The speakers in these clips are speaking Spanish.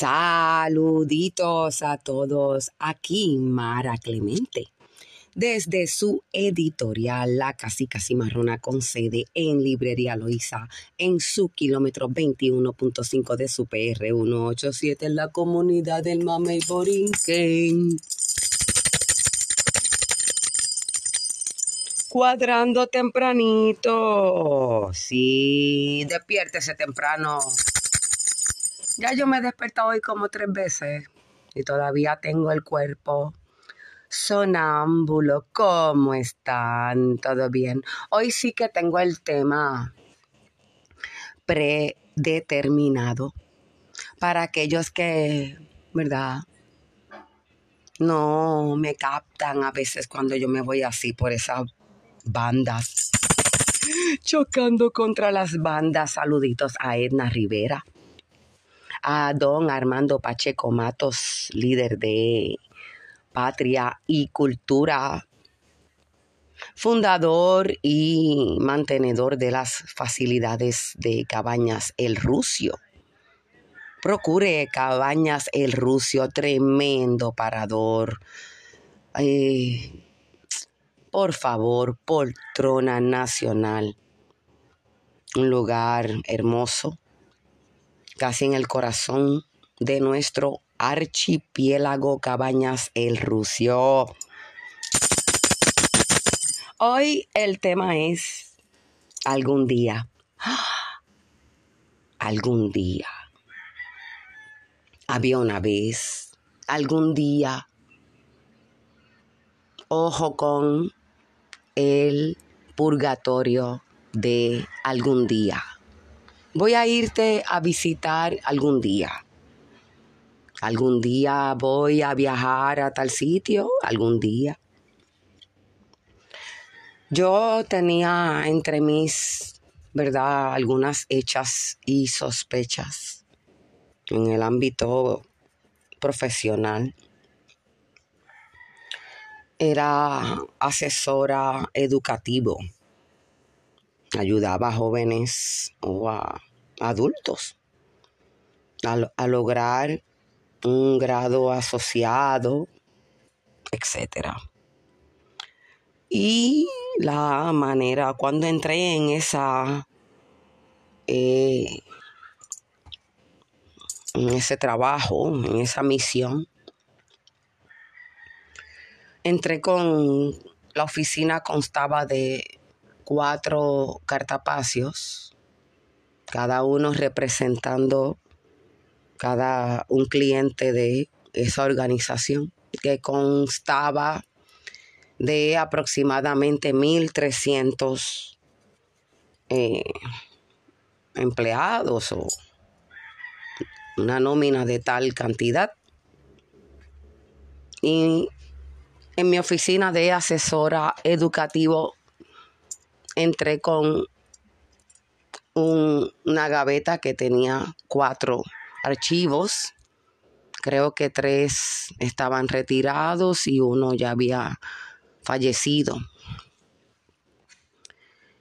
Saluditos a todos. Aquí Mara Clemente. Desde su editorial La Casica Cimarrona con sede en Librería Loíza, en su kilómetro 21.5 de su PR 187 en la comunidad del Mamey Borinquen. Cuadrando tempranito. Sí, despiértese temprano. Ya yo me he despertado hoy como tres veces y todavía tengo el cuerpo sonámbulo. ¿Cómo están? ¿Todo bien? Hoy sí que tengo el tema predeterminado para aquellos que, ¿verdad? No me captan a veces cuando yo me voy así por esas bandas. Chocando contra las bandas. Saluditos a Edna Rivera a don Armando Pacheco Matos, líder de Patria y Cultura, fundador y mantenedor de las facilidades de Cabañas El Rucio. Procure Cabañas El Rucio, tremendo parador. Eh, por favor, poltrona nacional. Un lugar hermoso casi en el corazón de nuestro archipiélago Cabañas el Rucio. Hoy el tema es algún día. Algún día. Había una vez, algún día. Ojo con el purgatorio de algún día voy a irte a visitar algún día. Algún día voy a viajar a tal sitio, algún día. Yo tenía entre mis, ¿verdad?, algunas hechas y sospechas en el ámbito profesional. Era asesora educativo ayudaba a jóvenes o a adultos a, lograr un grado asociado, etc. Y la manera, cuando entré en esa, eh, en ese trabajo, en esa misión, entré con, la oficina constaba de cuatro cartapacios, cada uno representando cada un cliente de esa organización que constaba de aproximadamente 1.300 eh, empleados o una nómina de tal cantidad. Y en mi oficina de asesora educativo entré con una gaveta que tenía cuatro archivos. Creo que tres estaban retirados y uno ya había fallecido.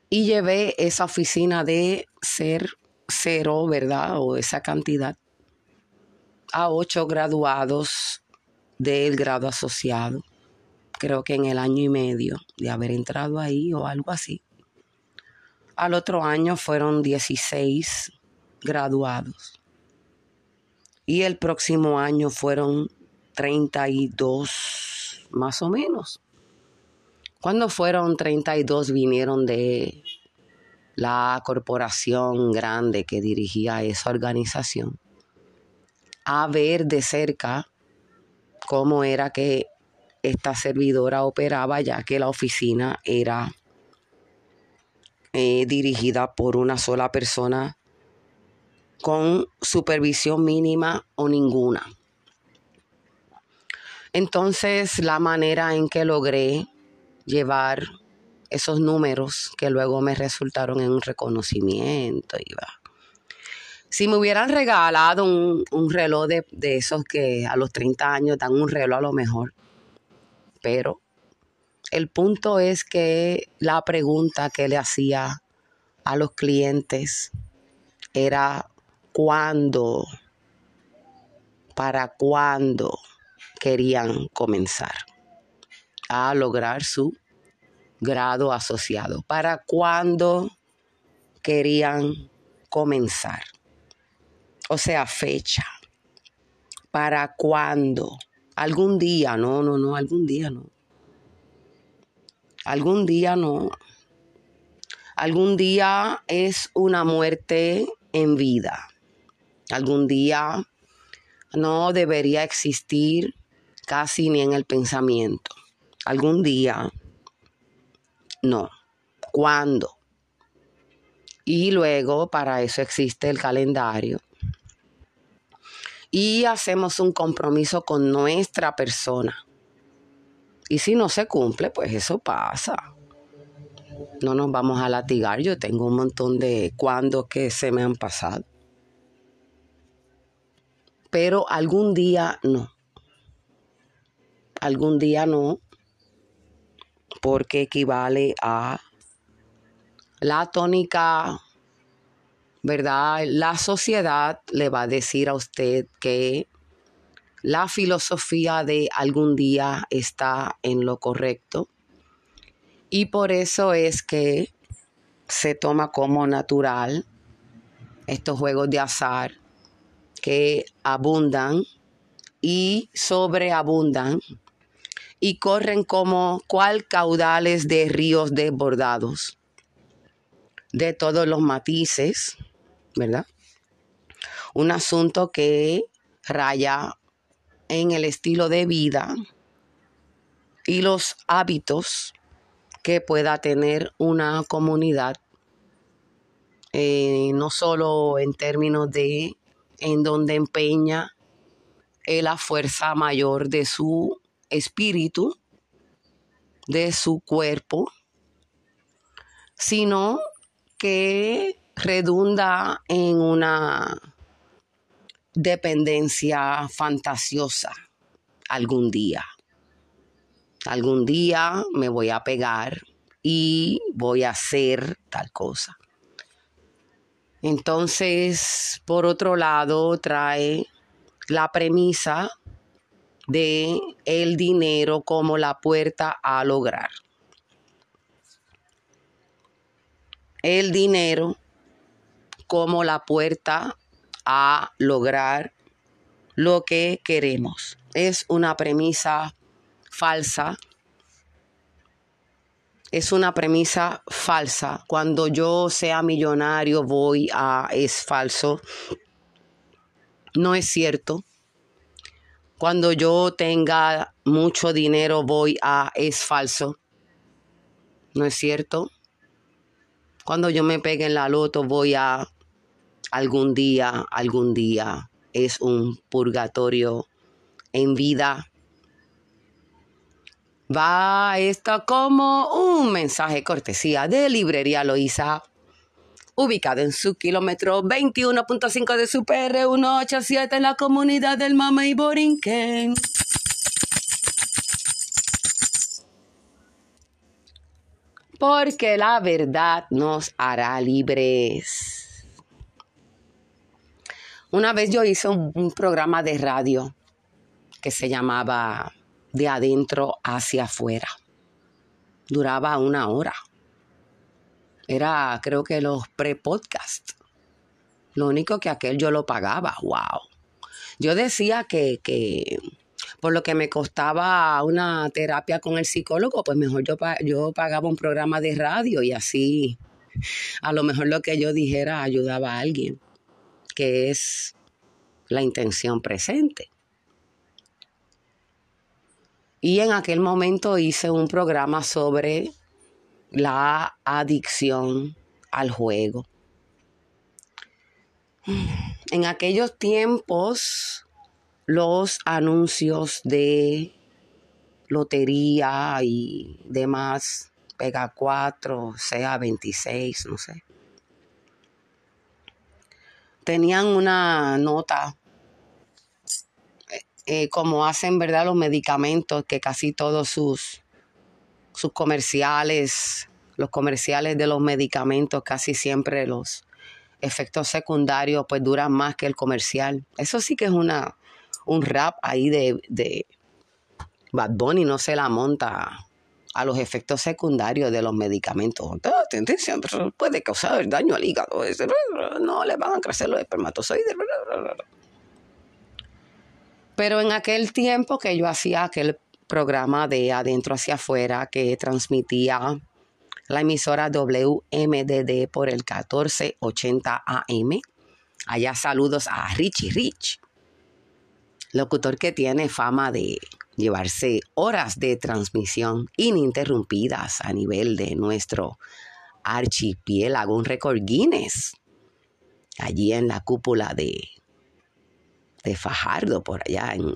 Y llevé esa oficina de ser cero, ¿verdad? O esa cantidad a ocho graduados del grado asociado. Creo que en el año y medio de haber entrado ahí o algo así. Al otro año fueron 16 graduados. Y el próximo año fueron 32 más o menos. Cuando fueron 32 vinieron de la corporación grande que dirigía esa organización a ver de cerca cómo era que esta servidora operaba, ya que la oficina era eh, dirigida por una sola persona con supervisión mínima o ninguna. Entonces, la manera en que logré llevar esos números que luego me resultaron en un reconocimiento. Si me hubieran regalado un, reloj de, de, esos que a los 30 años dan un reloj a lo mejor, pero el punto es que la pregunta que le hacía a los clientes era cuándo para cuándo querían comenzar a lograr su grado asociado, para cuándo querían comenzar. O sea, fecha. ¿Para cuándo? Algún día, no, no, no, algún día no. Algún día no. Algún día es una muerte en vida. Algún día no debería existir casi ni en el pensamiento. Algún día no. ¿Cuándo? Y luego para eso existe el calendario. Y hacemos un compromiso con nuestra persona. Y si no se cumple, pues eso pasa. No nos vamos a latigar. Yo tengo un montón de cuándo que se me han pasado. Pero algún día no. Algún día no. Porque equivale a la tónica, ¿verdad? La sociedad le va a decir a usted que la filosofía de algún día está en lo correcto y por eso es que se toma como natural estos juegos de azar que abundan y sobreabundan y corren como cual caudales de ríos desbordados de todos los matices, ¿verdad? Un asunto que raya en el estilo de vida y los hábitos que pueda tener una comunidad, eh, no solo en términos de en donde empeña la fuerza mayor de su espíritu, de su cuerpo, sino que redunda en una dependencia fantasiosa algún día. Algún día me voy a pegar y voy a hacer tal cosa. Entonces, por otro lado, trae la premisa de el dinero como la puerta a lograr. el dinero como la puerta a lograr lo que queremos. Es una premisa falsa. Es una premisa falsa. Cuando yo sea millonario voy a... es falso. No es cierto. Cuando yo tenga mucho dinero voy a... es falso. No es cierto. Cuando yo me pegue en la loto voy a algún día, algún día. Es un purgatorio en vida. Va esto como un mensaje cortesía de Librería Loíza, ubicado en su kilómetro 21.5 de su PR 187 en la comunidad del Mama y Borinquen. porque la verdad nos hará libres. Una vez yo hice un, programa de radio que se llamaba De adentro hacia afuera. Duraba una hora. Era, creo que los pre-podcast. Lo único que aquel yo lo pagaba. ¡Wow! Yo decía que, que por lo que me costaba una terapia con el psicólogo, pues mejor yo, yo pagaba un programa de radio y así a lo mejor lo que yo dijera ayudaba a alguien, que es la intención presente. Y en aquel momento hice un programa sobre la adicción al juego. En aquellos tiempos los anuncios de lotería y demás, Pega 4, sea 26, no sé. Tenían una nota, eh, eh, como hacen, ¿verdad? Los medicamentos, que casi todos sus, sus comerciales, los comerciales de los medicamentos, casi siempre los efectos secundarios, pues duran más que el comercial. Eso sí que es una un rap ahí de, de Bad Bunny no se la monta a los efectos secundarios de los medicamentos. Atención, puede causar daño al hígado. No le van a crecer los espermatozoides. Pero en aquel tiempo que yo hacía aquel programa de adentro hacia afuera que transmitía la emisora WMDD por el 1480 AM. Allá saludos a Richie Rich, locutor que tiene fama de llevarse horas de transmisión ininterrumpidas a nivel de nuestro archipiélago, un récord Guinness, allí en la cúpula de, de Fajardo, por allá en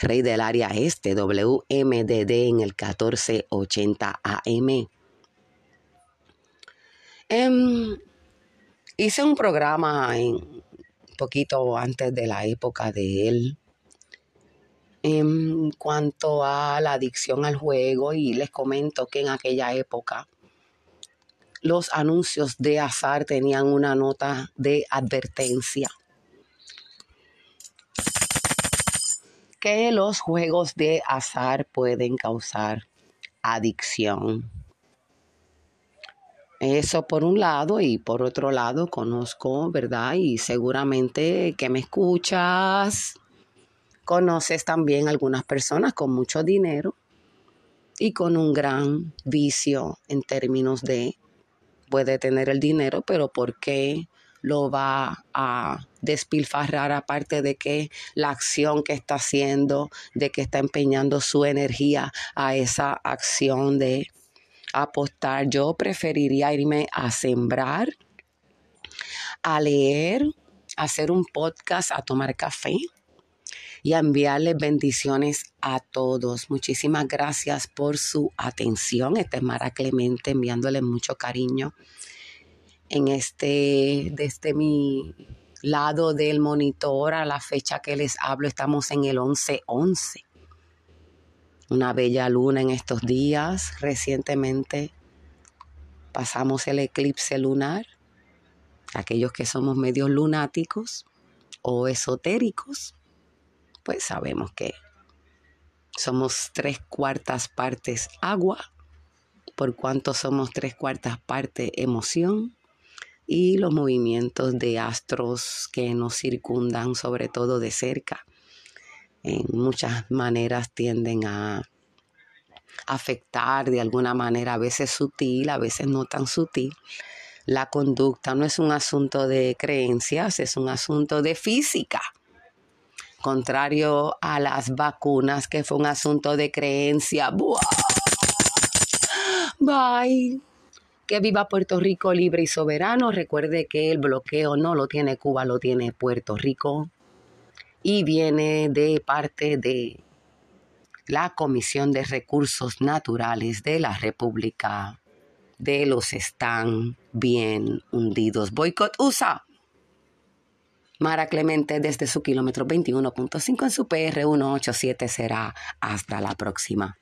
Rey del Área Este, WMDD en el 1480 AM. Em, hice un programa un poquito antes de la época de él en cuanto a la adicción al juego y les comento que en aquella época los anuncios de azar tenían una nota de advertencia que los juegos de azar pueden causar adicción. Eso por un lado y por otro lado conozco, ¿verdad? Y seguramente que me escuchas, conoces también algunas personas con mucho dinero y con un gran vicio en términos de puede tener el dinero, pero ¿por qué lo va a despilfarrar aparte de que la acción que está haciendo, de que está empeñando su energía a esa acción de apostar. Yo preferiría irme a sembrar, a leer, a hacer un podcast, a tomar café y a enviarles bendiciones a todos. Muchísimas gracias por su atención. Este es Mara Clemente enviándoles mucho cariño en este, desde mi lado del monitor a la fecha que les hablo, estamos en el 11-11 una bella luna en estos días. Recientemente pasamos el eclipse lunar. Aquellos que somos medios lunáticos o esotéricos, pues sabemos que somos tres cuartas partes agua, por cuanto somos tres cuartas partes emoción y los movimientos de astros que nos circundan, sobre todo de cerca en muchas maneras tienden a afectar de alguna manera, a veces sutil, a veces no tan sutil. La conducta no es un asunto de creencias, es un asunto de física. Contrario a las vacunas, que fue un asunto de creencia. Bye. Que viva Puerto Rico libre y soberano. Recuerde que el bloqueo no lo tiene Cuba, lo tiene Puerto Rico y viene de parte de la Comisión de Recursos Naturales de la República de los están bien hundidos. Boicot USA. Mara Clemente desde su kilómetro 21.5 en su PR 187 será hasta la próxima.